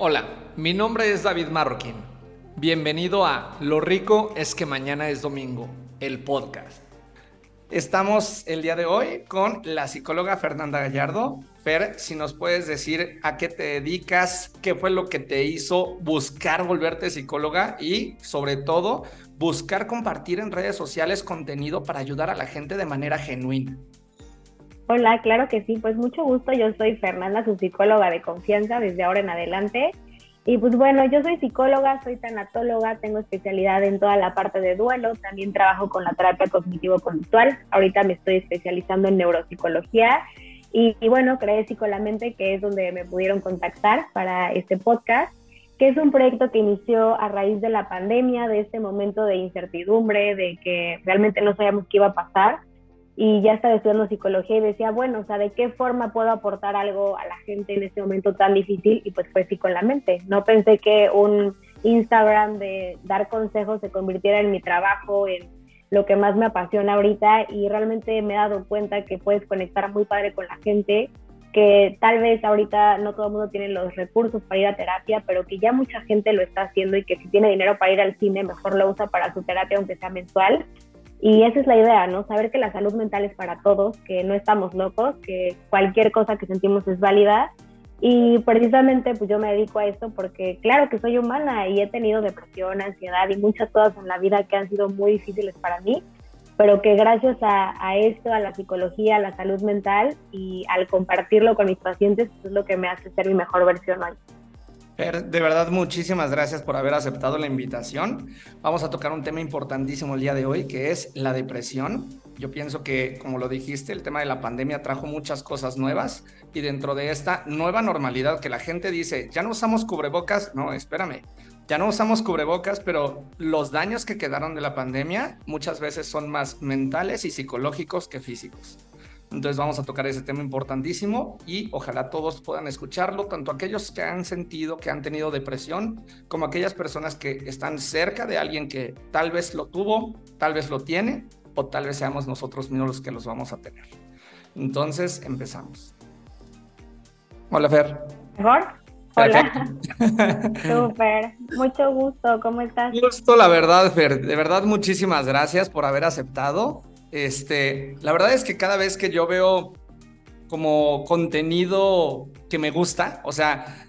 Hola, mi nombre es David Marroquín. Bienvenido a Lo rico es que mañana es domingo, el podcast. Estamos el día de hoy con la psicóloga Fernanda Gallardo. Fer, si nos puedes decir a qué te dedicas, qué fue lo que te hizo buscar volverte psicóloga y sobre todo buscar compartir en redes sociales contenido para ayudar a la gente de manera genuina. Hola, claro que sí, pues mucho gusto. Yo soy Fernanda, su psicóloga de confianza desde ahora en adelante. Y pues bueno, yo soy psicóloga, soy tanatóloga, tengo especialidad en toda la parte de duelo, también trabajo con la terapia cognitivo-conductual. Ahorita me estoy especializando en neuropsicología y, y bueno, creé Psicolamente, que es donde me pudieron contactar para este podcast, que es un proyecto que inició a raíz de la pandemia, de este momento de incertidumbre, de que realmente no sabíamos qué iba a pasar y ya estaba estudiando psicología y decía, bueno, o sea, ¿de qué forma puedo aportar algo a la gente en este momento tan difícil? Y pues fue sí con la mente. No pensé que un Instagram de dar consejos se convirtiera en mi trabajo, en lo que más me apasiona ahorita y realmente me he dado cuenta que puedes conectar muy padre con la gente, que tal vez ahorita no todo el mundo tiene los recursos para ir a terapia, pero que ya mucha gente lo está haciendo y que si tiene dinero para ir al cine, mejor lo usa para su terapia aunque sea mensual y esa es la idea, ¿no? Saber que la salud mental es para todos, que no estamos locos, que cualquier cosa que sentimos es válida. Y precisamente pues yo me dedico a esto porque claro que soy humana y he tenido depresión, ansiedad y muchas cosas en la vida que han sido muy difíciles para mí, pero que gracias a, a esto, a la psicología, a la salud mental y al compartirlo con mis pacientes, es lo que me hace ser mi mejor versión hoy de verdad, muchísimas gracias por haber aceptado la invitación. Vamos a tocar un tema importantísimo el día de hoy, que es la depresión. Yo pienso que, como lo dijiste, el tema de la pandemia trajo muchas cosas nuevas y dentro de esta nueva normalidad que la gente dice, ya no usamos cubrebocas, no, espérame, ya no usamos cubrebocas, pero los daños que quedaron de la pandemia muchas veces son más mentales y psicológicos que físicos. Entonces vamos a tocar ese tema importantísimo y ojalá todos puedan escucharlo, tanto aquellos que han sentido que han tenido depresión, como aquellas personas que están cerca de alguien que tal vez lo tuvo, tal vez lo tiene, o tal vez seamos nosotros mismos los que los vamos a tener. Entonces empezamos. Hola Fer. ¿Mejor? Hola. Súper. Mucho gusto. ¿Cómo estás? Gusto, la verdad, Fer. De verdad, muchísimas gracias por haber aceptado. Este, la verdad es que cada vez que yo veo como contenido que me gusta, o sea,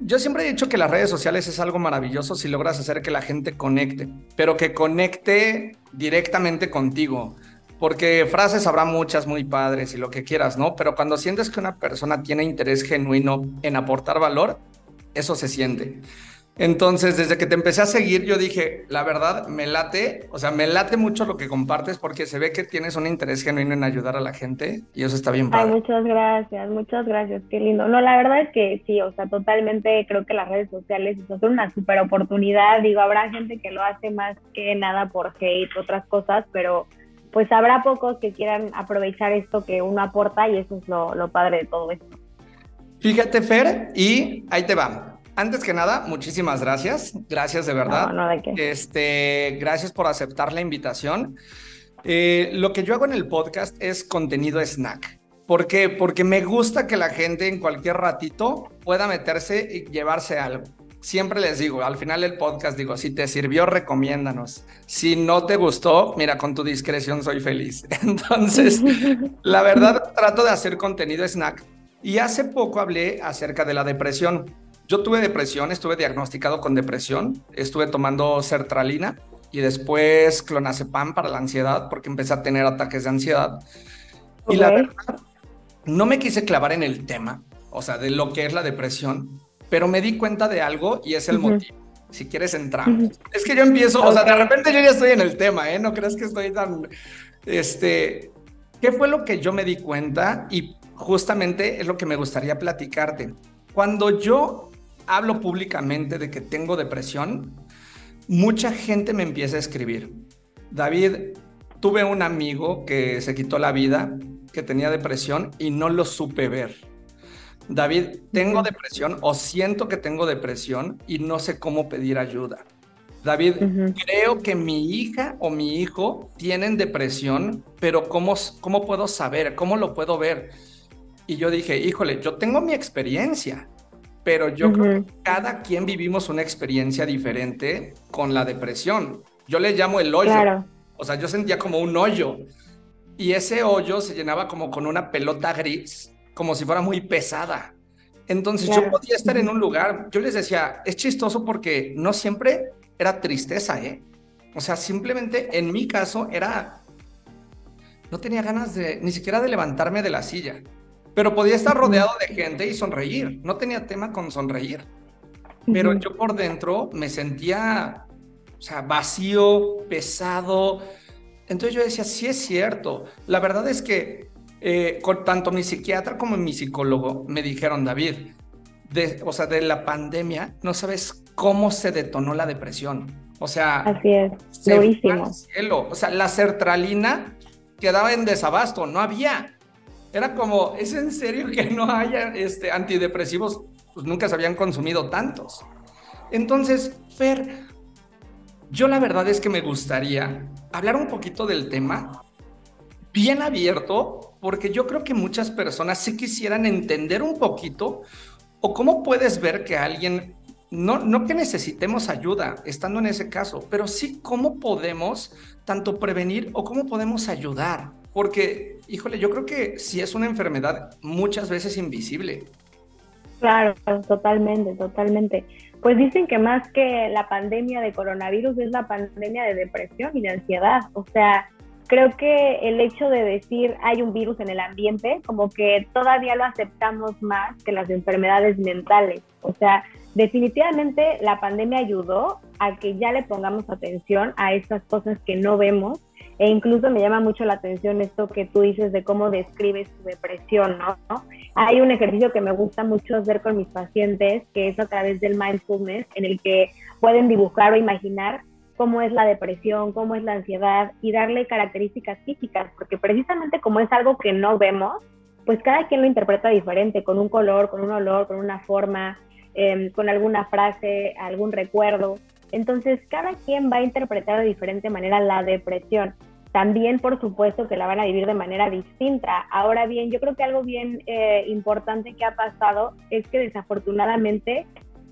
yo siempre he dicho que las redes sociales es algo maravilloso si logras hacer que la gente conecte, pero que conecte directamente contigo. Porque frases habrá muchas muy padres y lo que quieras, ¿no? Pero cuando sientes que una persona tiene interés genuino en aportar valor, eso se siente. Entonces, desde que te empecé a seguir, yo dije, la verdad, me late, o sea, me late mucho lo que compartes porque se ve que tienes un interés genuino en ayudar a la gente y eso está bien padre. Ay, muchas gracias, muchas gracias, qué lindo. No, la verdad es que sí, o sea, totalmente creo que las redes sociales son una super oportunidad. Digo, habrá gente que lo hace más que nada por hate, otras cosas, pero pues habrá pocos que quieran aprovechar esto que uno aporta y eso es lo, lo padre de todo esto. Fíjate, Fer, y ahí te va antes que nada, muchísimas gracias. Gracias de verdad. No, no de qué. Este, gracias por aceptar la invitación. Eh, lo que yo hago en el podcast es contenido snack. ¿Por qué? Porque me gusta que la gente en cualquier ratito pueda meterse y llevarse algo. Siempre les digo, al final del podcast digo, si te sirvió, recomiéndanos. Si no te gustó, mira, con tu discreción soy feliz. Entonces, la verdad, trato de hacer contenido snack. Y hace poco hablé acerca de la depresión. Yo tuve depresión, estuve diagnosticado con depresión, estuve tomando sertralina y después clonazepam para la ansiedad porque empecé a tener ataques de ansiedad. Y la verdad, no me quise clavar en el tema, o sea, de lo que es la depresión, pero me di cuenta de algo y es el motivo. Si quieres entrar. Es que yo empiezo, o sea, de repente yo ya estoy en el tema, ¿eh? No crees que estoy tan, este, ¿qué fue lo que yo me di cuenta? Y justamente es lo que me gustaría platicarte. Cuando yo hablo públicamente de que tengo depresión, mucha gente me empieza a escribir. David, tuve un amigo que se quitó la vida, que tenía depresión y no lo supe ver. David, tengo depresión o siento que tengo depresión y no sé cómo pedir ayuda. David, creo que mi hija o mi hijo tienen depresión, pero ¿cómo, ¿cómo puedo saber? ¿Cómo lo puedo ver? Y yo dije, híjole, yo tengo mi experiencia, pero yo creo que cada quien vivimos una experiencia diferente con la depresión. Yo le llamo el hoyo. O sea, yo sentía como un hoyo y ese hoyo se llenaba como con una pelota gris, como si fuera muy pesada. Entonces yo podía estar en un lugar, yo les decía, es chistoso porque no siempre era tristeza, ¿eh? O sea, simplemente en mi caso era, no tenía ganas de, ni siquiera de levantarme de la silla, pero podía estar rodeado de gente y sonreír, no tenía tema con sonreír. Pero yo por dentro me sentía, o sea, vacío, pesado. Entonces yo decía, sí es cierto. La verdad es que eh, con tanto mi psiquiatra como mi psicólogo me dijeron, David, de, o sea, de la pandemia, no sabes cómo se detonó la depresión. O sea, así es, cielo. O sea, la sertralina quedaba en desabasto, no había. Era como, ¿es en serio que no haya este, antidepresivos? Pues nunca se habían consumido tantos. Entonces, Fer, yo la verdad es que me gustaría hablar un poquito del tema bien abierto, porque yo creo que muchas personas sí quisieran entender un poquito o cómo puedes ver que alguien, no, no que necesitemos ayuda estando en ese caso, pero sí cómo podemos tanto prevenir o cómo podemos ayudar. Porque, híjole, yo creo que sí es una enfermedad muchas veces invisible. Claro, totalmente, totalmente. Pues dicen que más que la pandemia de coronavirus es la pandemia de depresión y de ansiedad. O sea, creo que el hecho de decir hay un virus en el ambiente, como que todavía lo aceptamos más que las enfermedades mentales. O sea, definitivamente la pandemia ayudó a que ya le pongamos atención a esas cosas que no vemos. E incluso me llama mucho la atención esto que tú dices de cómo describes tu depresión, ¿no? Hay un ejercicio que me gusta mucho hacer con mis pacientes, que es a través del mindfulness, en el que pueden dibujar o imaginar cómo es la depresión, cómo es la ansiedad y darle características físicas, porque precisamente como es algo que no vemos, pues cada quien lo interpreta diferente, con un color, con un olor, con una forma, em, con alguna frase, algún recuerdo. Entonces, cada quien va a interpretar de diferente manera la depresión. También, por supuesto, que la van a vivir de manera distinta. Ahora bien, yo creo que algo bien eh, importante que ha pasado es que desafortunadamente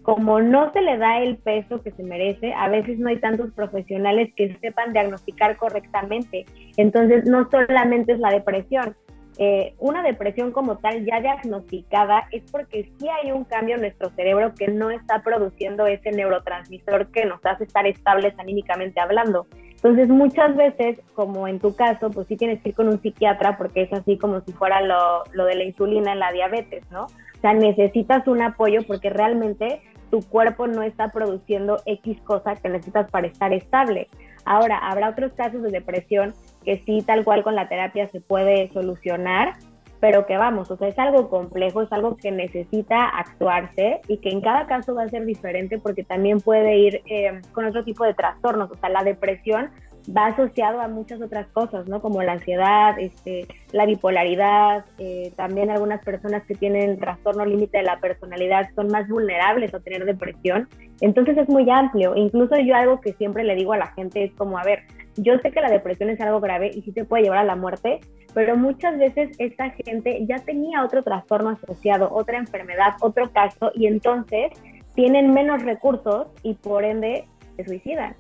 como no se le da el peso que se merece, a veces no hay tantos profesionales que sepan diagnosticar correctamente. Entonces, no solamente es la depresión. Eh, una depresión como tal ya diagnosticada es porque sí hay un cambio en nuestro cerebro que no está produciendo ese neurotransmisor que nos hace estar estables anímicamente hablando. Entonces, muchas veces, como en tu caso, pues sí tienes que ir con un psiquiatra porque es así como si fuera lo, lo de la insulina en la diabetes, ¿no? O sea, necesitas un apoyo porque realmente tu cuerpo no está produciendo X cosa que necesitas para estar estable. Ahora, habrá otros casos de depresión que sí, tal cual con la terapia se puede solucionar, pero que vamos, o sea, es algo complejo, es algo que necesita actuarse y que en cada caso va a ser diferente porque también puede ir eh, con otro tipo de trastornos, o sea, la depresión va asociado a muchas otras cosas, ¿no? Como la ansiedad, este, la bipolaridad, eh, también algunas personas que tienen trastorno límite de la personalidad son más vulnerables a tener depresión. Entonces es muy amplio. Incluso yo algo que siempre le digo a la gente es como, a ver, yo sé que la depresión es algo grave y sí te puede llevar a la muerte, pero muchas veces esta gente ya tenía otro trastorno asociado, otra enfermedad, otro caso, y entonces tienen menos recursos y por ende se suicidan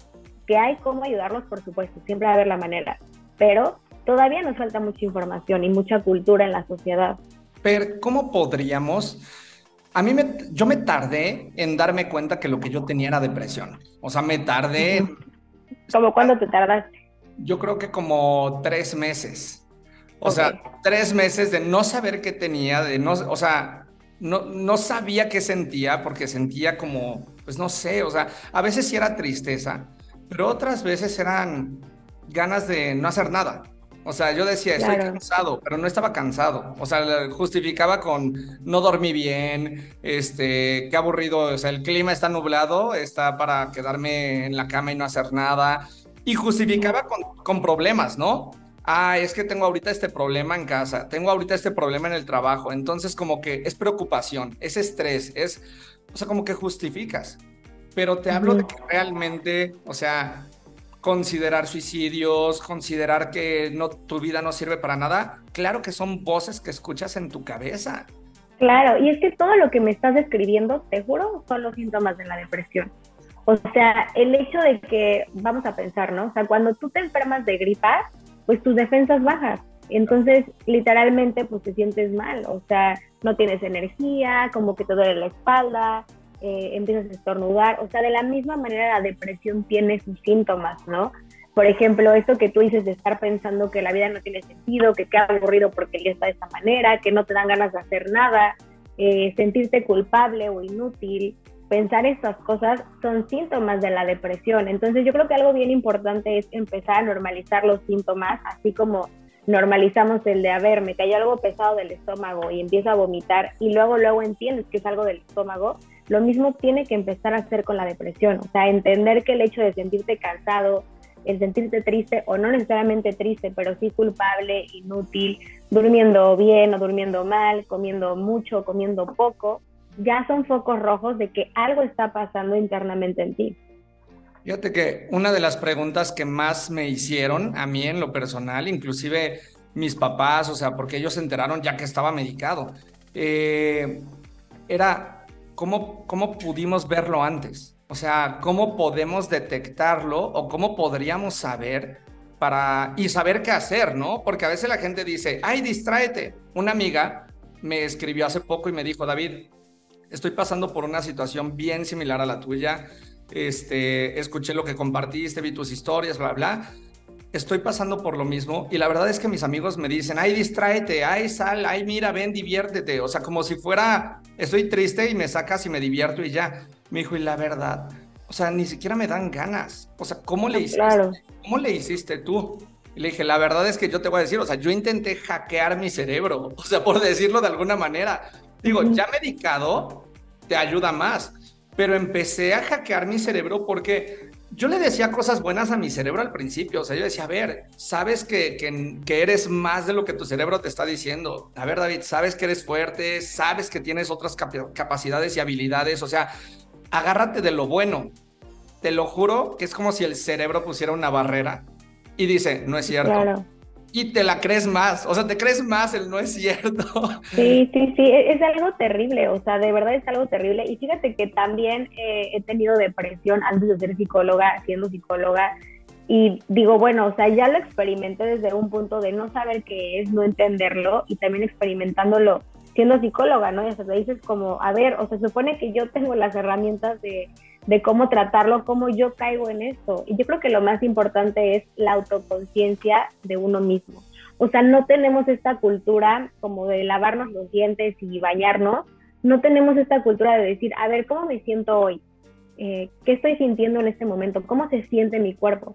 que hay cómo ayudarlos, por supuesto, siempre va a haber la manera, pero todavía nos falta mucha información y mucha cultura en la sociedad. Pero, ¿cómo podríamos? A mí me, yo me tardé en darme cuenta que lo que yo tenía era depresión. O sea, me tardé. ¿Cómo cuándo te tardaste? Yo creo que como tres meses. O sea, tres meses de no saber qué tenía, de no, o sea, no, no sabía qué sentía porque sentía como, pues no sé, o sea, a veces sí era tristeza, pero otras veces eran ganas de no hacer nada. O sea, yo decía, estoy cansado, pero no estaba cansado. O sea, justificaba con no dormí bien, este, qué aburrido, o sea, el clima está nublado, está para quedarme en la cama y no hacer nada. Y justificaba con, con problemas, ¿no? Ah, es que tengo ahorita este problema en casa, tengo ahorita este problema en el trabajo. Entonces, como que es preocupación, es estrés, es, o sea, como que justificas pero te hablo de que realmente, o sea, considerar suicidios, considerar que no, tu vida no sirve para nada, claro que son voces que escuchas en tu cabeza. Claro, y es que todo lo que me estás describiendo, te juro, son los síntomas de la depresión. O sea, el hecho de que, vamos a pensar, ¿no? O sea, cuando tú te enfermas de gripa, pues tus defensas bajas. Entonces, literalmente, pues te sientes mal. O sea, no tienes energía, como que te duele la espalda, eh, empiezas a estornudar. O sea, de la misma manera la depresión tiene sus síntomas, ¿no? Por ejemplo, esto que tú dices de estar pensando que la vida no tiene sentido, que queda aburrido porque día está de esta manera, que no te dan ganas de hacer nada, eh, sentirte culpable o inútil, pensar estas cosas son síntomas de la depresión. Entonces yo creo que algo bien importante es empezar a normalizar los síntomas, así como normalizamos el de, a ver, me algo pesado del estómago y empiezo a vomitar y luego luego entiendes que es algo del estómago, lo mismo tiene que empezar a hacer con la depresión, o sea, entender que el hecho de sentirte cansado, el sentirte triste o no necesariamente triste, pero sí culpable, inútil, durmiendo bien o durmiendo mal, comiendo mucho, comiendo poco, ya son focos rojos de que algo está pasando internamente en ti. Fíjate que una de las preguntas que más me hicieron a mí en lo personal, inclusive mis papás, o sea, porque ellos se enteraron ya que estaba medicado, eh, era ¿cómo, cómo pudimos verlo antes. O sea, ¿cómo podemos detectarlo o cómo podríamos saber para y saber qué hacer, ¿no? Porque a veces la gente dice, ay, distráete. Una amiga me escribió hace poco y me dijo, David, estoy pasando por una situación bien similar a la tuya. Este, escuché lo que compartiste, vi tus historias, bla, bla. Estoy pasando por lo mismo y la verdad es que mis amigos me dicen, ay, distráete, ay, sal, ay, mira, ven, diviértete. O sea, como si fuera, estoy triste y me sacas y me divierto y ya. Me dijo, y la verdad, o sea, ni siquiera me dan ganas. O sea, ¿cómo le hiciste? ¿Cómo le hiciste tú? Y le dije, la verdad es que yo te voy a decir, o sea, yo intenté hackear mi cerebro, o sea, por decirlo de alguna manera. Digo, ya medicado te ayuda más, pero empecé a hackear mi cerebro porque yo le decía cosas buenas a mi cerebro al principio. O sea, yo decía, a ver, sabes que, que, eres más de lo que tu cerebro te está diciendo. A ver, David, sabes que eres fuerte, sabes que tienes otras capacidades y habilidades. O sea, agárrate de lo bueno. Te lo juro que es como si el cerebro pusiera una barrera y dice, no es cierto. Claro y te la crees más, o sea, te crees más el no es cierto. Sí, sí, sí, e-, es algo terrible, o sea, de verdad es algo terrible. Y fíjate que también eh, he tenido depresión antes de ser psicóloga, siendo psicóloga, y digo, bueno, o sea, ya lo experimenté desde un punto de no saber qué es, no entenderlo, y también experimentándolo siendo psicóloga, ¿no? Y hasta te dices como, a ver, o se supone que yo tengo las herramientas de de cómo tratarlo, cómo yo caigo en esto. Y yo creo que lo más importante es la autoconciencia de uno mismo. O sea, no tenemos esta cultura como de lavarnos los dientes y bañarnos, no tenemos esta cultura de decir, a ver, ¿cómo me siento hoy? Eh, ¿Qué estoy sintiendo en este momento? ¿Cómo se siente mi cuerpo?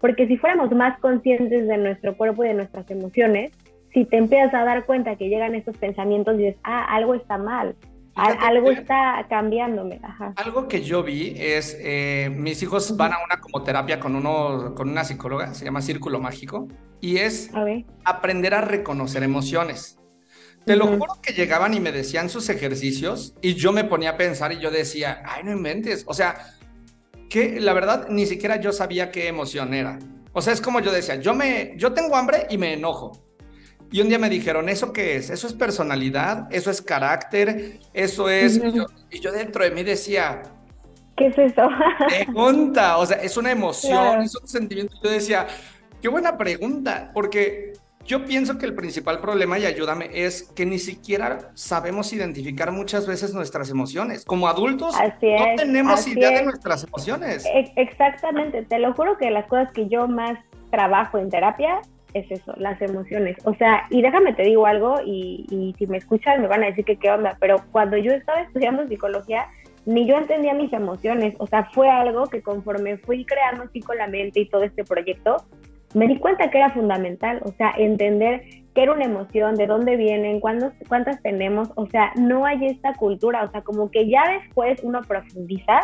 Porque si fuéramos más conscientes de nuestro cuerpo y de nuestras emociones, si te empiezas a dar cuenta que llegan estos pensamientos y dices, ah, algo está mal, algo está cambiándome. Algo que yo vi es, eh, mis hijos van a una como terapia con, uno, con una psicóloga, se llama Círculo Mágico, y es aprender a reconocer emociones. Te lo juro que llegaban y me decían sus ejercicios y yo me ponía a pensar y yo decía, ay, no inventes. O sea, que la verdad ni siquiera yo sabía qué emoción era. O sea, es como yo decía, yo, me, yo tengo hambre y me enojo. Y un día me dijeron, ¿eso qué es? ¿Eso es personalidad? ¿Eso es carácter? ¿Eso es...? y, yo, dentro de mí decía... ¿Qué es eso? pregunta, o sea, es una emoción, es un sentimiento. Yo decía, qué buena pregunta, porque yo pienso que el principal problema, y ayúdame, es que ni siquiera sabemos identificar muchas veces nuestras emociones. Como adultos, no tenemos idea de nuestras emociones. Exactamente, te lo juro que las cosas que yo más trabajo en terapia es eso, las emociones. O sea, y déjame te digo algo, y, si me escuchan me van a decir que qué onda, pero cuando yo estaba estudiando psicología, ni yo entendía mis emociones. O sea, fue algo que conforme fui creando así con la mente y todo este proyecto, me di cuenta que era fundamental. O sea, entender qué era una emoción, de dónde vienen, cuántas tenemos. O sea, no hay esta cultura. O sea, como que ya después uno profundiza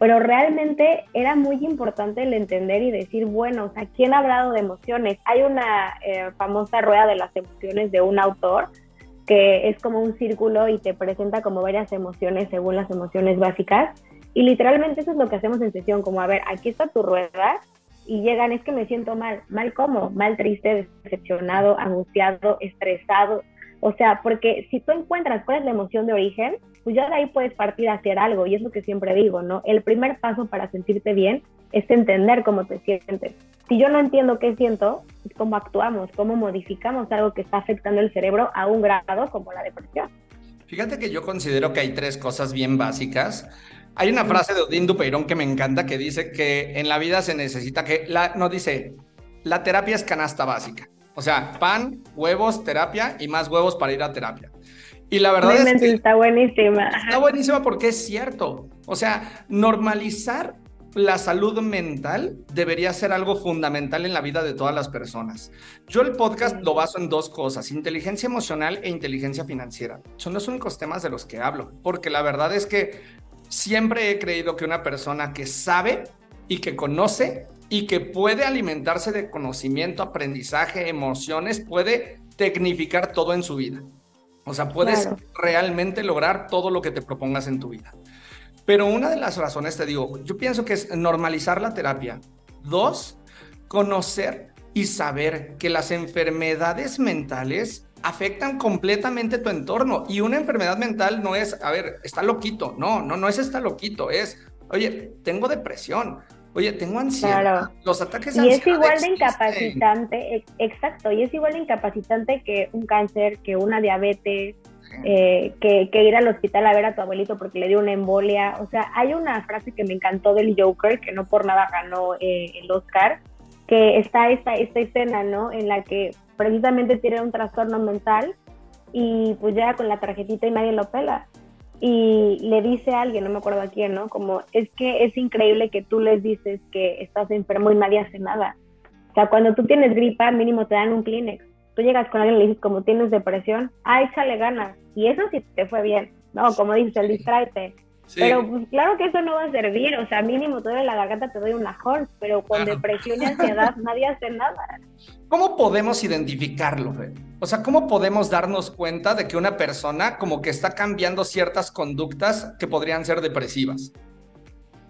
pero realmente era muy importante el entender y decir, bueno, o sea, ¿quién ha hablado de emociones? Hay una eh, famosa rueda de las emociones de un autor que es como un círculo y te presenta como varias emociones según las emociones básicas. Y literalmente eso es lo que hacemos en sesión, como a ver, aquí está tu rueda y llegan, es que me siento mal. ¿Mal cómo? Mal triste, decepcionado, angustiado, estresado. O sea, porque si tú encuentras cuál es la emoción de origen, pues ya de ahí puedes partir a hacer algo. Y es lo que siempre digo, ¿no? El primer paso para sentirte bien es entender cómo te sientes. Si yo no entiendo qué siento, pues cómo actuamos, cómo modificamos algo que está afectando el cerebro a un grado como la depresión. Fíjate que yo considero que hay tres cosas bien básicas. Hay una frase de Odín Dupeirón que me encanta que dice que en la vida se necesita que, la, no dice, la terapia es canasta básica. O sea, pan, huevos, terapia y más huevos para ir a terapia. Y la verdad es que está buenísima. Está buenísima porque es cierto. O sea, normalizar la salud mental debería ser algo fundamental en la vida de todas las personas. Yo el podcast lo baso en dos cosas, inteligencia emocional e inteligencia financiera. Son los únicos temas de los que hablo, porque la verdad es que siempre he creído que una persona que sabe y que conoce y que puede alimentarse de conocimiento, aprendizaje, emociones, puede tecnificar todo en su vida. O sea, puedes realmente lograr todo lo que te propongas en tu vida. Pero una de las razones, te digo, yo pienso que es normalizar la terapia. Dos, conocer y saber que las enfermedades mentales afectan completamente tu entorno. Y una enfermedad mental no es, a ver, está loquito. No, no, no es está loquito. Es, oye, tengo depresión. Oye, tengo ansiedad. Los ataques Y es igual de incapacitante, exacto, y es igual de incapacitante que un cáncer, que una diabetes, eh, que, ir al hospital a ver a tu abuelito porque le dio una embolia. O sea, hay una frase que me encantó del Joker, que no por nada ganó eh, el Oscar, que está esta, esta escena, ¿no? En la que precisamente tiene un trastorno mental y pues llega con la tarjetita y nadie lo pela y le dice a alguien, no me acuerdo a quién, ¿no? Como, es que es increíble que tú les dices que estás enfermo y nadie hace nada. O sea, cuando tú tienes gripa, mínimo te dan un Kleenex. Tú llegas con alguien y le dices, como tienes depresión, ah, échale ganas. Y eso sí te fue bien, ¿no? Como dices, el distráete. Pero pues claro que eso no va a servir, o sea, mínimo todo en la garganta te doy un lajón, pero con depresión y ansiedad nadie hace nada. ¿Cómo podemos identificarlo, O sea, ¿cómo podemos darnos cuenta de que una persona como que está cambiando ciertas conductas que podrían ser depresivas?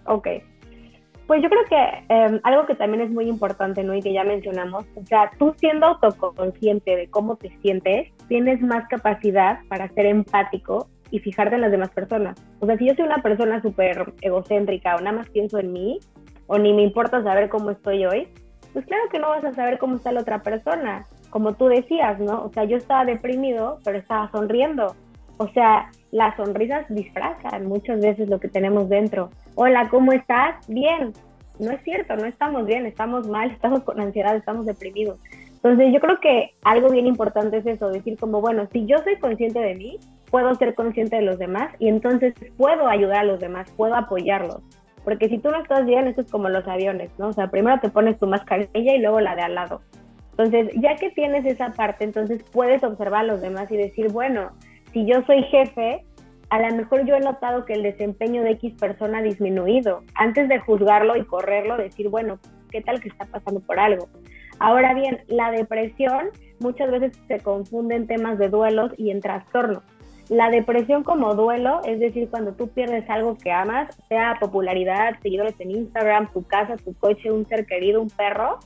Ok. Pues yo creo que em, algo que también es muy importante, ¿no? Y que ya mencionamos, o sea, tú siendo autoconsciente de cómo te sientes, tienes más capacidad para ser empático y fijarte en las demás personas. O sea, si yo soy una persona súper egocéntrica o nada más pienso en mí, o ni me importa saber cómo estoy hoy, pues claro que no vas a saber cómo está la otra persona. Como tú decías, ¿no? O sea, yo estaba deprimido, pero estaba sonriendo. O sea, las sonrisas disfrazan muchas veces lo que tenemos dentro. Hola, ¿cómo estás? Bien. No es cierto, no estamos bien, estamos mal, estamos con ansiedad, estamos deprimidos. Entonces yo creo que algo bien importante es eso, decir como, bueno, si yo soy consciente de mí, puedo ser consciente de los demás y entonces puedo ayudar a los demás, puedo apoyarlos. Porque si tú no estás bien, eso es como los aviones, ¿no? O sea, primero te pones tu mascarilla y luego la de al lado. Entonces, ya que tienes esa parte, entonces puedes observar a los demás y decir, bueno, si yo soy jefe, a lo mejor yo he notado que el desempeño de X persona ha disminuido. Antes de juzgarlo y correrlo, decir, bueno, ¿qué tal que está pasando por algo? Ahora bien, la depresión muchas veces se confunde en temas de duelos y en trastornos. La depresión como duelo, es decir, cuando tú pierdes algo que amas, sea popularidad, seguidores en Instagram, tu casa, tu coche, un ser querido, un perro,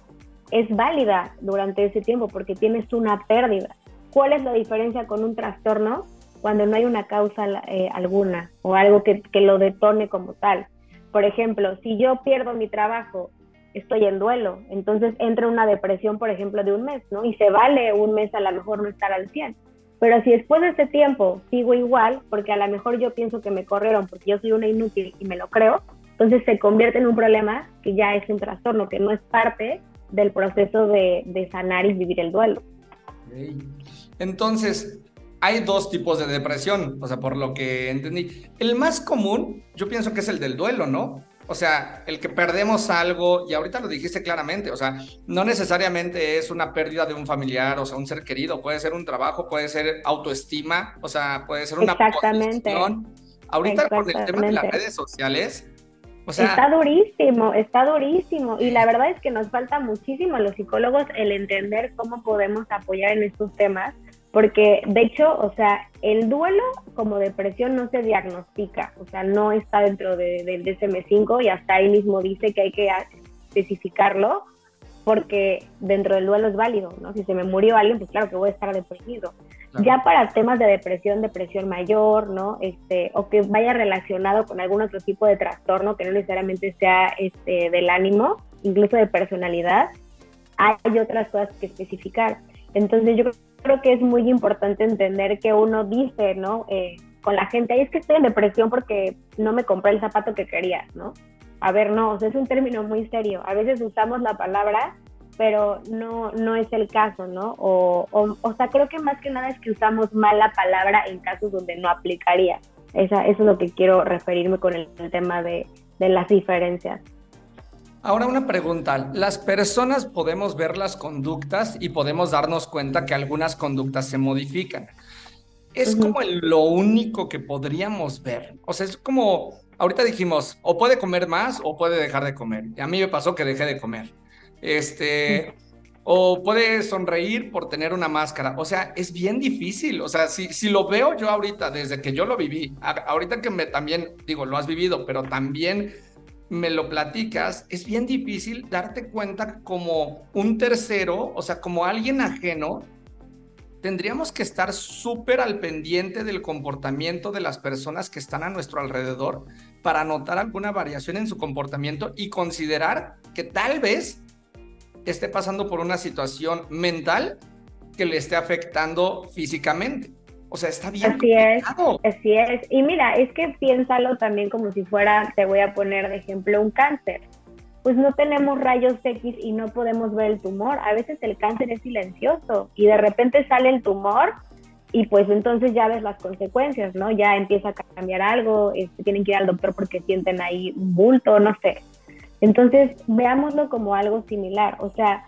es válida durante ese tiempo porque tienes una pérdida. ¿Cuál es la diferencia con un trastorno? Cuando no hay una causa eh, alguna o algo que, que lo detone como tal. Por ejemplo, si yo pierdo mi trabajo, estoy en duelo, entonces entra una depresión, por ejemplo, de un mes, ¿no? Y se vale un mes a lo mejor no estar al 100 pero si después de ese tiempo sigo igual, porque a lo mejor yo pienso que me corrieron porque yo soy una inútil y me lo creo, entonces se convierte en un problema que ya es un trastorno, que no es parte del proceso de, sanar y vivir el duelo. Entonces, hay dos tipos de depresión, o sea, por lo que entendí. El más común, yo pienso que es el del duelo, ¿no? O sea, el que perdemos algo, y ahorita lo dijiste claramente, o sea, no necesariamente es una pérdida de un familiar, o sea, un ser querido, puede ser un trabajo, puede ser autoestima, o sea, puede ser una Exactamente. Posición. Ahorita con el tema de las redes sociales, o sea, está durísimo, está durísimo. Y la verdad es que nos falta muchísimo a los psicólogos el entender cómo podemos apoyar en estos temas porque de hecho, o sea, el duelo como depresión no se diagnostica, o sea, no está dentro del DSM-5 y hasta ahí mismo dice que hay que especificarlo, porque dentro del duelo es válido, ¿no? Si se me murió alguien, pues claro que voy a estar deprimido. Ya para temas de depresión, depresión mayor, ¿no? Este, o que vaya relacionado con algún otro tipo de trastorno que no necesariamente sea este, del ánimo, incluso de personalidad, hay otras cosas que especificar. Entonces yo creo que es muy importante entender que uno dice, ¿no? Eh, con la gente, es que estoy en depresión porque no me compré el zapato que quería, ¿no? A ver, no, o sea, es un término muy serio. A veces usamos la palabra, pero no, no es el caso, ¿no? O, o, sea, creo que más que nada es que usamos mal la palabra en casos donde no aplicaría. Esa, eso es lo que quiero referirme con el, tema de, de las diferencias. Ahora una pregunta. Las personas podemos ver las conductas y podemos darnos cuenta que algunas conductas se modifican. Es como lo único que podríamos ver. O sea, es como, ahorita dijimos, o puede comer más o puede dejar de comer. Y a mí me pasó que dejé de comer. Este, o puede sonreír por tener una máscara. O sea, es bien difícil. O sea, si, si lo veo yo ahorita, desde que yo lo viví, ahorita que me también, digo, lo has vivido, pero también me lo platicas, es bien difícil darte cuenta como un tercero, o sea, como alguien ajeno, tendríamos que estar súper al pendiente del comportamiento de las personas que están a nuestro alrededor para notar alguna variación en su comportamiento y considerar que tal vez esté pasando por una situación mental que le esté afectando físicamente. O sea, está bien. Así es, así es. Y mira, es que piénsalo también como si fuera, te voy a poner de ejemplo, un cáncer. Pues no tenemos rayos X y no podemos ver el tumor. A veces el cáncer es silencioso y de repente sale el tumor y pues entonces ya ves las consecuencias, ¿no? Ya empieza a cambiar algo, este, tienen que ir al doctor porque sienten ahí un bulto, no sé. Entonces, veámoslo como algo similar. O sea,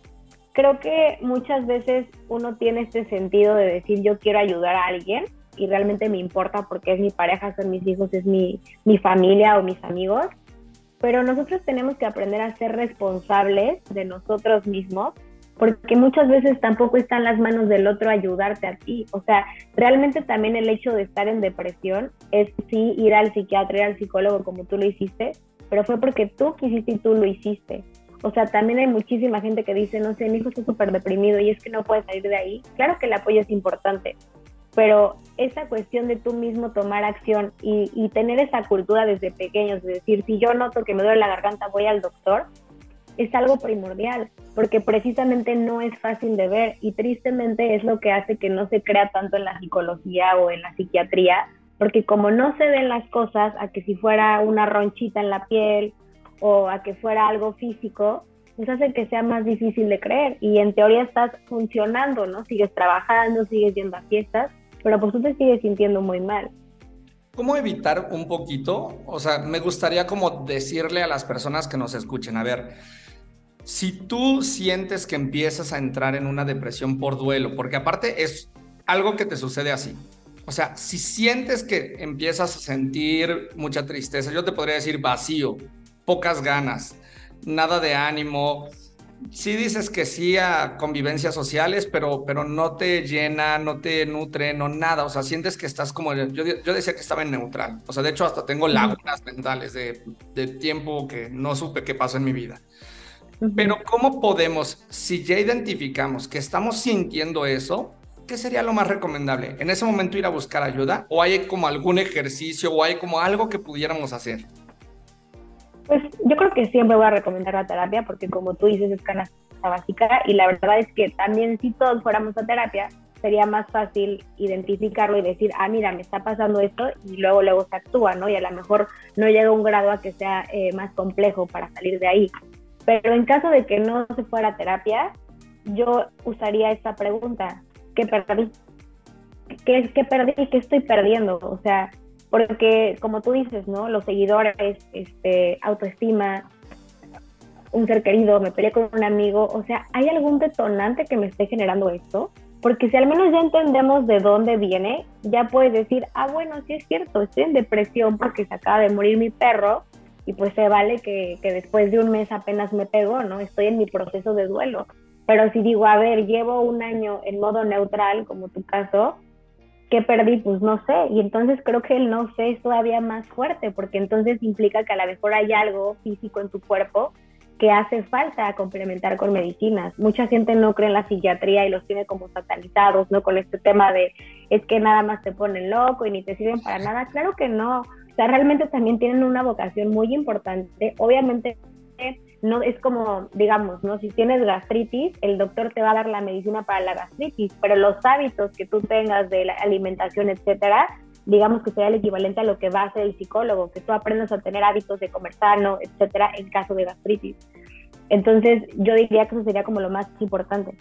creo que muchas veces uno tiene este sentido de decir yo quiero ayudar a alguien y realmente me importa porque es mi pareja, son mis hijos, es mi, mi familia o mis amigos, pero nosotros tenemos que aprender a ser responsables de nosotros mismos porque muchas veces tampoco está en las manos del otro ayudarte a ti. O sea, realmente también el hecho de estar en depresión es sí ir al psiquiatra, ir al psicólogo como tú lo hiciste, pero fue porque tú quisiste y tú lo hiciste. O sea, también hay muchísima gente que dice, no sé, mi hijo está súper deprimido y es que no puede salir de ahí. Claro que el apoyo es importante, pero esa cuestión de tú mismo tomar acción y, y tener esa cultura desde pequeños, de decir, si yo noto que me duele la garganta, voy al doctor, es algo primordial, porque precisamente no es fácil de ver y tristemente es lo que hace que no se crea tanto en la psicología o en la psiquiatría, porque como no se ven las cosas, a que si fuera una ronchita en la piel o a que fuera algo físico, pues hace que sea más difícil de creer. Y en teoría estás funcionando, ¿no? Sigues trabajando, sigues yendo a fiestas, pero pues tú te sigues sintiendo muy mal. ¿Cómo evitar un poquito? O sea, me gustaría como decirle a las personas que nos escuchen, a ver, si tú sientes que empiezas a entrar en una depresión por duelo, porque aparte es algo que te sucede así. O sea, si sientes que empiezas a sentir mucha tristeza, yo te podría decir vacío, pocas ganas, nada de ánimo. Sí dices que sí a convivencias sociales, pero, pero no te llena, no te nutre, no nada. O sea, sientes que estás como... Yo, yo decía que estaba en neutral. O sea, de hecho hasta tengo lagunas mentales de, de tiempo que no supe qué pasó en mi vida. Pero ¿cómo podemos, si ya identificamos que estamos sintiendo eso, qué sería lo más recomendable? ¿En ese momento ir a buscar ayuda? ¿O hay como algún ejercicio o hay como algo que pudiéramos hacer? Pues yo creo que siempre voy a recomendar la terapia porque como tú dices es canasta básica y la verdad es que también si todos fuéramos a terapia sería más fácil identificarlo y decir, ah, mira, me está pasando esto y luego luego se actúa, ¿no? Y a lo mejor no llega un grado a que sea eh, más complejo para salir de ahí. Pero en caso de que no se fuera a terapia, yo usaría esta pregunta, ¿qué perdí? ¿Qué, qué perdí qué estoy perdiendo? O sea, porque como tú dices, ¿no? Los seguidores, este, autoestima, un ser querido, me peleé con un amigo, o sea, ¿hay algún detonante que me esté generando esto? Porque si al menos ya entendemos de dónde viene, ya puedes decir, ah, bueno, sí es cierto, estoy en depresión porque se acaba de morir mi perro y pues se vale que, que después de un mes apenas me pegó, ¿no? Estoy en mi proceso de duelo. Pero si digo, a ver, llevo un año en modo neutral, como tu caso, ¿qué perdí? Pues no sé. Y entonces creo que el no sé es todavía más fuerte, porque entonces implica que a lo mejor hay algo físico en tu cuerpo que hace falta complementar con medicinas. Mucha gente no cree en la psiquiatría y los tiene como satanizados, ¿no? Con este tema de es que nada más te ponen loco y ni te sirven para nada. Claro que no. O sea, realmente también tienen una vocación muy importante. Obviamente no es como, digamos, ¿no? Si tienes gastritis, el doctor te va a dar la medicina para la gastritis, pero los hábitos que tú tengas de la alimentación, etcétera, digamos que sea el equivalente a lo que va a hacer el psicólogo, que tú aprendas a tener hábitos de comer sano, etcétera, en caso de gastritis. Entonces, yo diría que eso sería como lo más importante.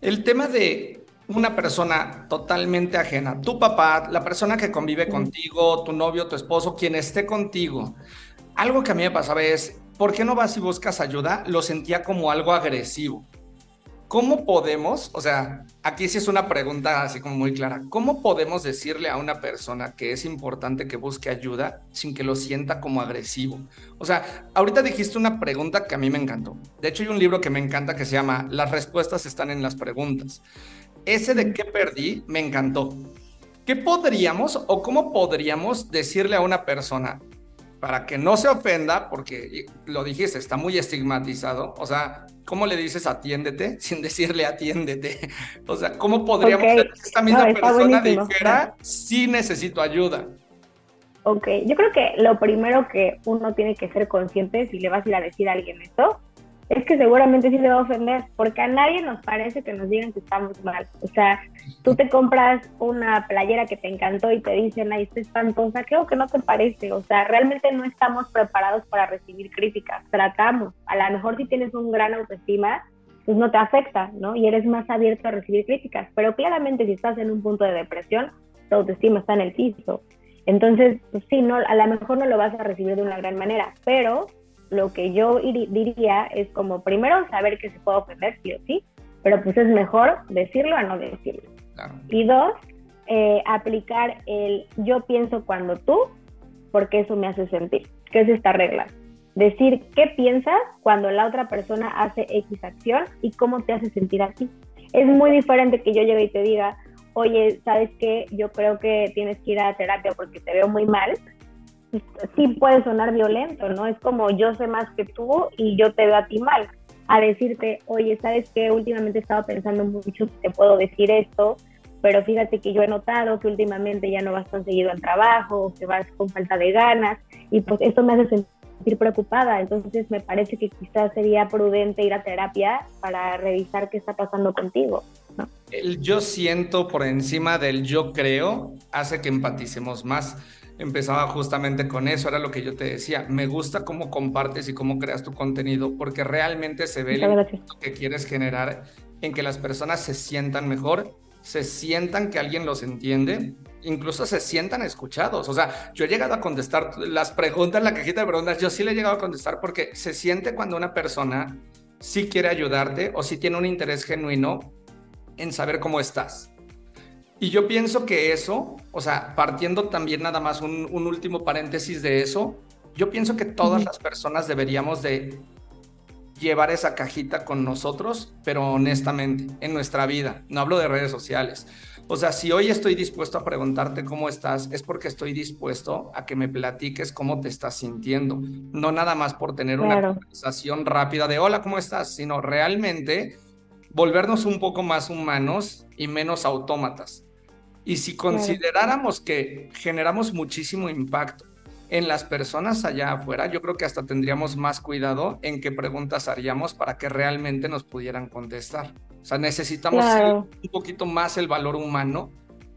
El tema de una persona totalmente ajena, tu papá, la persona que convive contigo, tu novio, tu esposo, quien esté contigo, algo que a mí me pasaba es, ¿por qué no vas y buscas ayuda? Lo sentía como algo agresivo. ¿Cómo podemos, o sea, aquí sí es una pregunta así como muy clara, ¿cómo podemos decirle a una persona que es importante que busque ayuda sin que lo sienta como agresivo? O sea, ahorita dijiste una pregunta que a mí me encantó. De hecho, hay un libro que me encanta que se llama Las respuestas están en las preguntas. Ese de qué perdí me encantó. ¿Qué podríamos o cómo podríamos decirle a una persona para que no se ofenda, porque lo dijiste, está muy estigmatizado, o sea, ¿cómo le dices atiéndete sin decirle atiéndete? O sea, ¿cómo podríamos okay. que esta misma persona dijera, sí necesito ayuda? Ok, yo creo que lo primero que uno tiene que ser consciente si le vas a ir a decir a alguien esto, es que seguramente sí se va a ofender, porque a nadie nos parece que nos digan que estamos mal. O sea, tú te compras una playera que te encantó y te dicen, ay, está espantosa, creo que no te parece. O sea, realmente no estamos preparados para recibir críticas. Tratamos. A lo mejor si tienes un gran autoestima, pues no te afecta, ¿no? Y eres más abierto a recibir críticas. Pero claramente si estás en un punto de depresión, tu autoestima está en el piso. Entonces, pues sí, no, a lo mejor no lo vas a recibir de una gran manera, pero lo que yo diría es como primero saber que se puede ofender, sí o sí, pero pues es mejor decirlo a no decirlo. Y dos, eh, aplicar el yo pienso cuando tú, porque eso me hace sentir, que es esta regla. Decir qué piensas cuando la otra persona hace X acción y cómo te hace sentir a ti. Es muy diferente que yo llegue y te diga, oye, ¿sabes qué? Yo creo que tienes que ir a terapia porque te veo muy mal sí puede sonar violento, ¿no? Es como yo sé más que tú y yo te veo a ti mal. A decirte, oye, ¿sabes qué? Últimamente he estado pensando mucho si te puedo decir esto, pero fíjate que yo he notado que últimamente ya no vas tan seguido al trabajo, que vas con falta de ganas, y pues esto me hace sentir preocupada. Entonces me parece que quizás sería prudente ir a terapia para revisar qué está pasando contigo. ¿no? El yo siento por encima del yo creo hace que empaticemos más empezaba justamente con eso, era lo que yo te decía. Me gusta cómo compartes y cómo creas tu contenido, porque realmente se ve lo que quieres generar en que las personas se sientan mejor, se sientan que alguien los entiende, incluso se sientan escuchados. O sea, yo he llegado a contestar las preguntas, la cajita de preguntas, yo sí le he llegado a contestar porque se siente cuando una persona sí quiere ayudarte o sí tiene un interés genuino en saber cómo estás. Y yo pienso que eso, o sea, partiendo también nada más un, último paréntesis de eso, yo pienso que todas las personas deberíamos de llevar esa cajita con nosotros, pero honestamente, en nuestra vida. No hablo de redes sociales. O sea, si hoy estoy dispuesto a preguntarte cómo estás, es porque estoy dispuesto a que me platiques cómo te estás sintiendo. No nada más por tener una conversación rápida de hola, ¿cómo estás? Sino realmente volvernos un poco más humanos y menos autómatas. Y si consideráramos que generamos muchísimo impacto en las personas allá afuera, yo creo que hasta tendríamos más cuidado en qué preguntas haríamos para que realmente nos pudieran contestar. O sea, necesitamos un poquito más el valor humano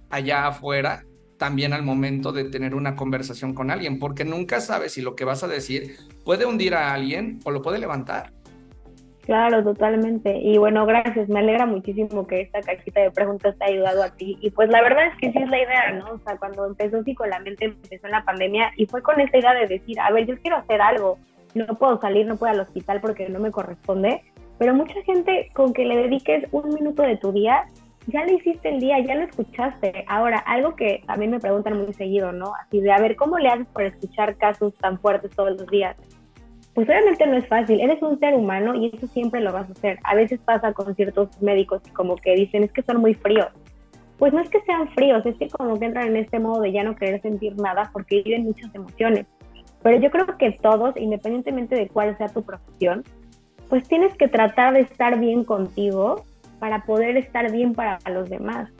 allá afuera, también al momento de tener una conversación con alguien, porque nunca sabes si lo que vas a decir puede hundir a alguien o lo puede levantar. Claro, totalmente. Y bueno, gracias. Me alegra muchísimo que esta cajita de preguntas te haya ayudado a ti. Y pues la verdad es que sí es la idea, ¿no? O sea, cuando empezó Psicolamente, empezó en la pandemia y fue con esta idea de decir, a ver, yo quiero hacer algo. No puedo salir, no puedo al hospital porque no me corresponde. Pero mucha gente con que le dediques un minuto de tu día, ya le hiciste el día, ya lo escuchaste. Ahora, algo que también me preguntan muy seguido, ¿no? Así de, a ver, ¿cómo le haces por escuchar casos tan fuertes todos los días? Pues obviamente no es fácil, eres un ser humano y eso siempre lo vas a hacer. A veces pasa con ciertos médicos como que dicen es que son muy fríos. Pues no es que sean fríos, es que como que entran en este modo de ya no querer sentir nada porque viven muchas emociones. Pero yo creo que todos, independientemente de cuál sea tu profesión, pues tienes que tratar de estar bien contigo para poder estar bien para los demás.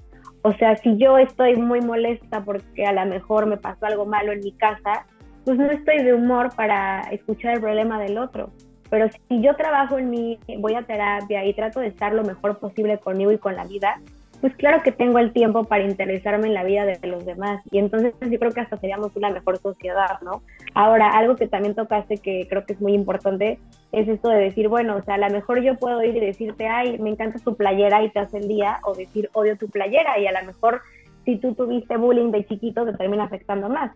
O sea, si yo estoy muy molesta porque a lo mejor me pasó algo malo en mi casa, pues no estoy de humor para escuchar el problema del otro. Pero si yo trabajo en mí, voy a terapia y trato de estar lo mejor posible conmigo y con la vida, pues claro que tengo el tiempo para interesarme en la vida de los demás. Y entonces yo creo que hasta seríamos una mejor sociedad, ¿no? Ahora, algo que también tocaste que creo que es muy importante es esto de decir, bueno, o sea, a lo mejor yo puedo ir y decirte, ay, me encanta tu playera y te hace el día, o decir, odio tu playera, y a lo mejor si tú tuviste bullying de chiquito te termina afectando más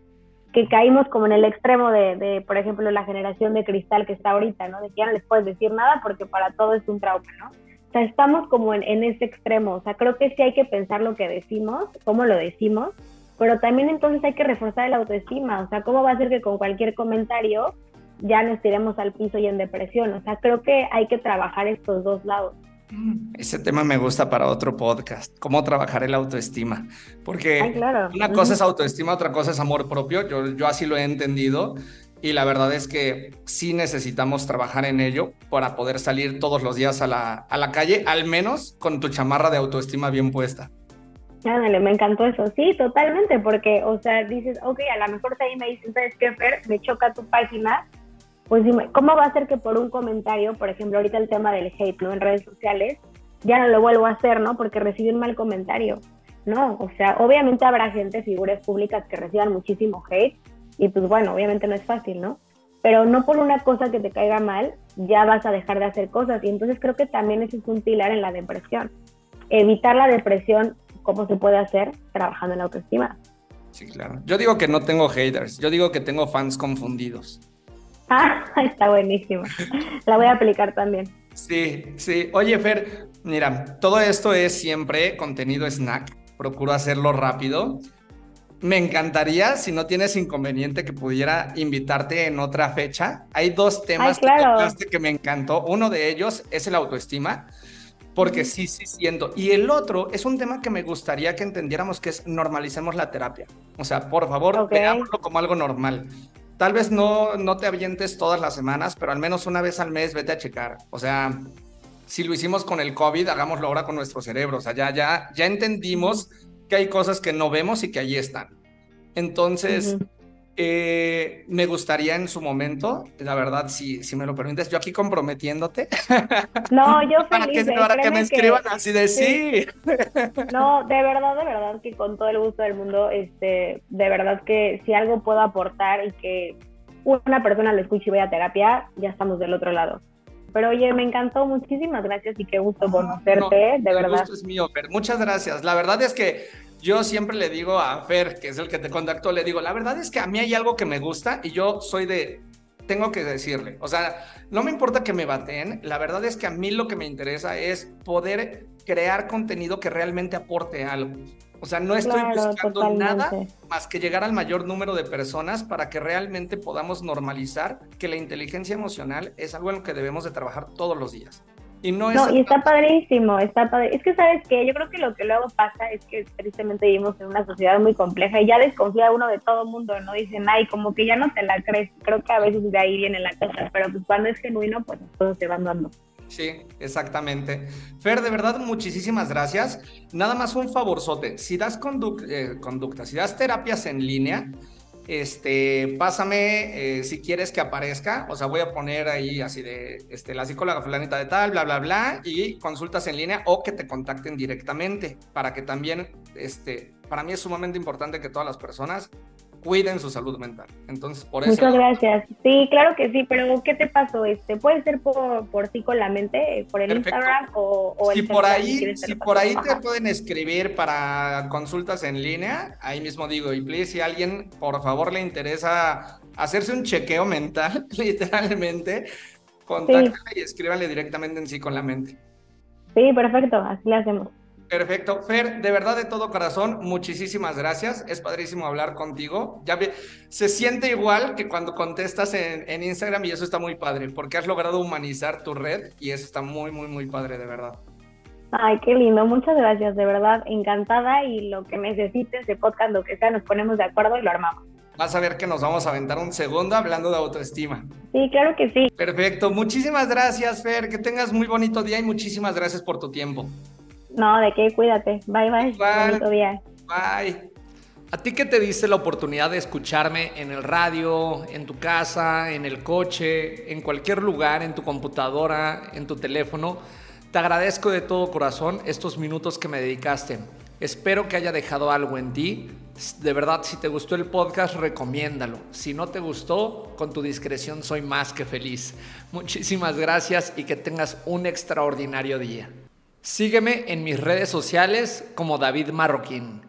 que caímos como en el extremo de, de, por ejemplo, la generación de cristal que está ahorita, ¿no? De que ya no les puedes decir nada porque para todo es un trauma, ¿no? O sea, estamos como en, en ese extremo, o sea, creo que sí hay que pensar lo que decimos, cómo lo decimos, pero también entonces hay que reforzar el autoestima, o sea, ¿cómo va a ser que con cualquier comentario ya nos tiremos al piso y en depresión? O sea, creo que hay que trabajar estos dos lados. Ese tema me gusta para otro podcast, cómo trabajar el autoestima, porque una cosa es autoestima, otra cosa es amor propio, yo, yo así lo he entendido y la verdad es que sí necesitamos trabajar en ello para poder salir todos los días a la, a la calle, al menos con tu chamarra de autoestima bien puesta. Ándale, me encantó eso. Sí, totalmente, porque, o sea, dices, ok, a lo mejor ahí me dicen, ¿sabes qué, Fer? Me choca tu página, pues dime, ¿cómo va a ser que por un comentario, por ejemplo, ahorita el tema del hate, ¿no? En redes sociales, ya no lo vuelvo a hacer, ¿no? Porque recibí un mal comentario. No, o sea, obviamente habrá gente, figuras públicas que reciban muchísimo hate y pues bueno, obviamente no es fácil, ¿no? Pero no por una cosa que te caiga mal, ya vas a dejar de hacer cosas. Y entonces creo que también ese es un pilar en la depresión. Evitar la depresión, ¿cómo se puede hacer? Trabajando en la autoestima. Sí, claro. Yo digo que no tengo haters, yo digo que tengo fans confundidos. Ah, está buenísimo. La voy a aplicar también. Sí, sí. Oye, Fer, mira, todo esto es siempre contenido snack. Procuro hacerlo rápido. Me encantaría, si no tienes inconveniente, que pudiera invitarte en otra fecha. Hay dos temas que que me encantó. Uno de ellos es el autoestima, porque sí, sí siento. Y el otro es un tema que me gustaría que entendiéramos, que es normalicemos la terapia. O sea, por favor, veámoslo como algo normal. Tal vez no, no te avientes todas las semanas, pero al menos una vez al mes vete a checar. O sea, si lo hicimos con el COVID, hagámoslo ahora con nuestro cerebro. O sea, ya, ya, ya entendimos que hay cosas que no vemos y que allí están. Entonces, eh, me gustaría en su momento, la verdad, si, si me lo permites, yo aquí comprometiéndote. No, yo feliz. para que, para que me escriban así de sí. No, de verdad, de verdad que con todo el gusto del mundo, este, de verdad que si algo puedo aportar y que una persona lo escuche y vaya a terapia, ya estamos del otro lado. Pero oye, me encantó, muchísimas gracias y qué gusto conocerte, de verdad. El gusto es mío, pero muchas gracias. La verdad es que yo siempre le digo a Fer, que es el que te contactó, le digo, la verdad es que a mí hay algo que me gusta y yo soy de, tengo que decirle, o sea, no me importa que me baten, la verdad es que a mí lo que me interesa es poder crear contenido que realmente aporte algo. O sea, no estoy buscando nada más que llegar al mayor número de personas para que realmente podamos normalizar que la inteligencia emocional es algo en lo que debemos de trabajar todos los días. Y no, no y está padrísimo, está padre. Es que sabes que yo creo que lo que luego pasa es que tristemente vivimos en una sociedad muy compleja y ya desconfía uno de todo mundo, ¿no? Dicen, ay, como que ya no te la crees. Creo que a veces de ahí viene la cosa, pero pues cuando es genuino, pues todo se van dando. Sí, exactamente. Fer, de verdad, muchísimas gracias. Nada más un favorzote. Si das eh, conducta, si das terapias en línea, este, pásame eh, si quieres que aparezca, o sea, voy a poner ahí así de, este, la psicóloga fulanita de tal, bla, bla, bla, y consultas en línea o que te contacten directamente para que también, este, para mí es sumamente importante que todas las personas cuiden su salud mental. Entonces, por eso. Muchas gracias. Sí, claro que sí, pero ¿qué te pasó? Este, puede ser por, por sí con la mente, por el Instagram o, o si por ahí, si por ahí te pueden escribir para consultas en línea, ahí mismo digo, y please, si a alguien por favor le interesa hacerse un chequeo mental, literalmente, contáctale y escríbale directamente en sí con la mente. Sí, perfecto, así le hacemos. Perfecto. Fer, de verdad de todo corazón, muchísimas gracias. Es padrísimo hablar contigo. Ya se siente igual que cuando contestas en, Instagram y eso está muy padre, porque has logrado humanizar tu red y eso está muy, muy, muy padre, de verdad. Ay, qué lindo. Muchas gracias, de verdad. Encantada y lo que necesites de podcast, lo que sea, nos ponemos de acuerdo y lo armamos. vas a ver que nos vamos a aventar un segundo hablando de autoestima. Sí, claro que sí. Perfecto. Muchísimas gracias, Fer. Que tengas muy bonito día y muchísimas gracias por tu tiempo. No, de qué, cuídate. Bye, bye. Bonito día. Bye. A ti que te diste la oportunidad de escucharme en el radio, en tu casa, en el coche, en cualquier lugar, en tu computadora, en tu teléfono, te agradezco de todo corazón estos minutos que me dedicaste. Espero que haya dejado algo en ti. De verdad, si te gustó el podcast, recomiéndalo. Si no te gustó, con tu discreción soy más que feliz. Muchísimas gracias y que tengas un extraordinario día. Sígueme en mis redes sociales como David Marroquín.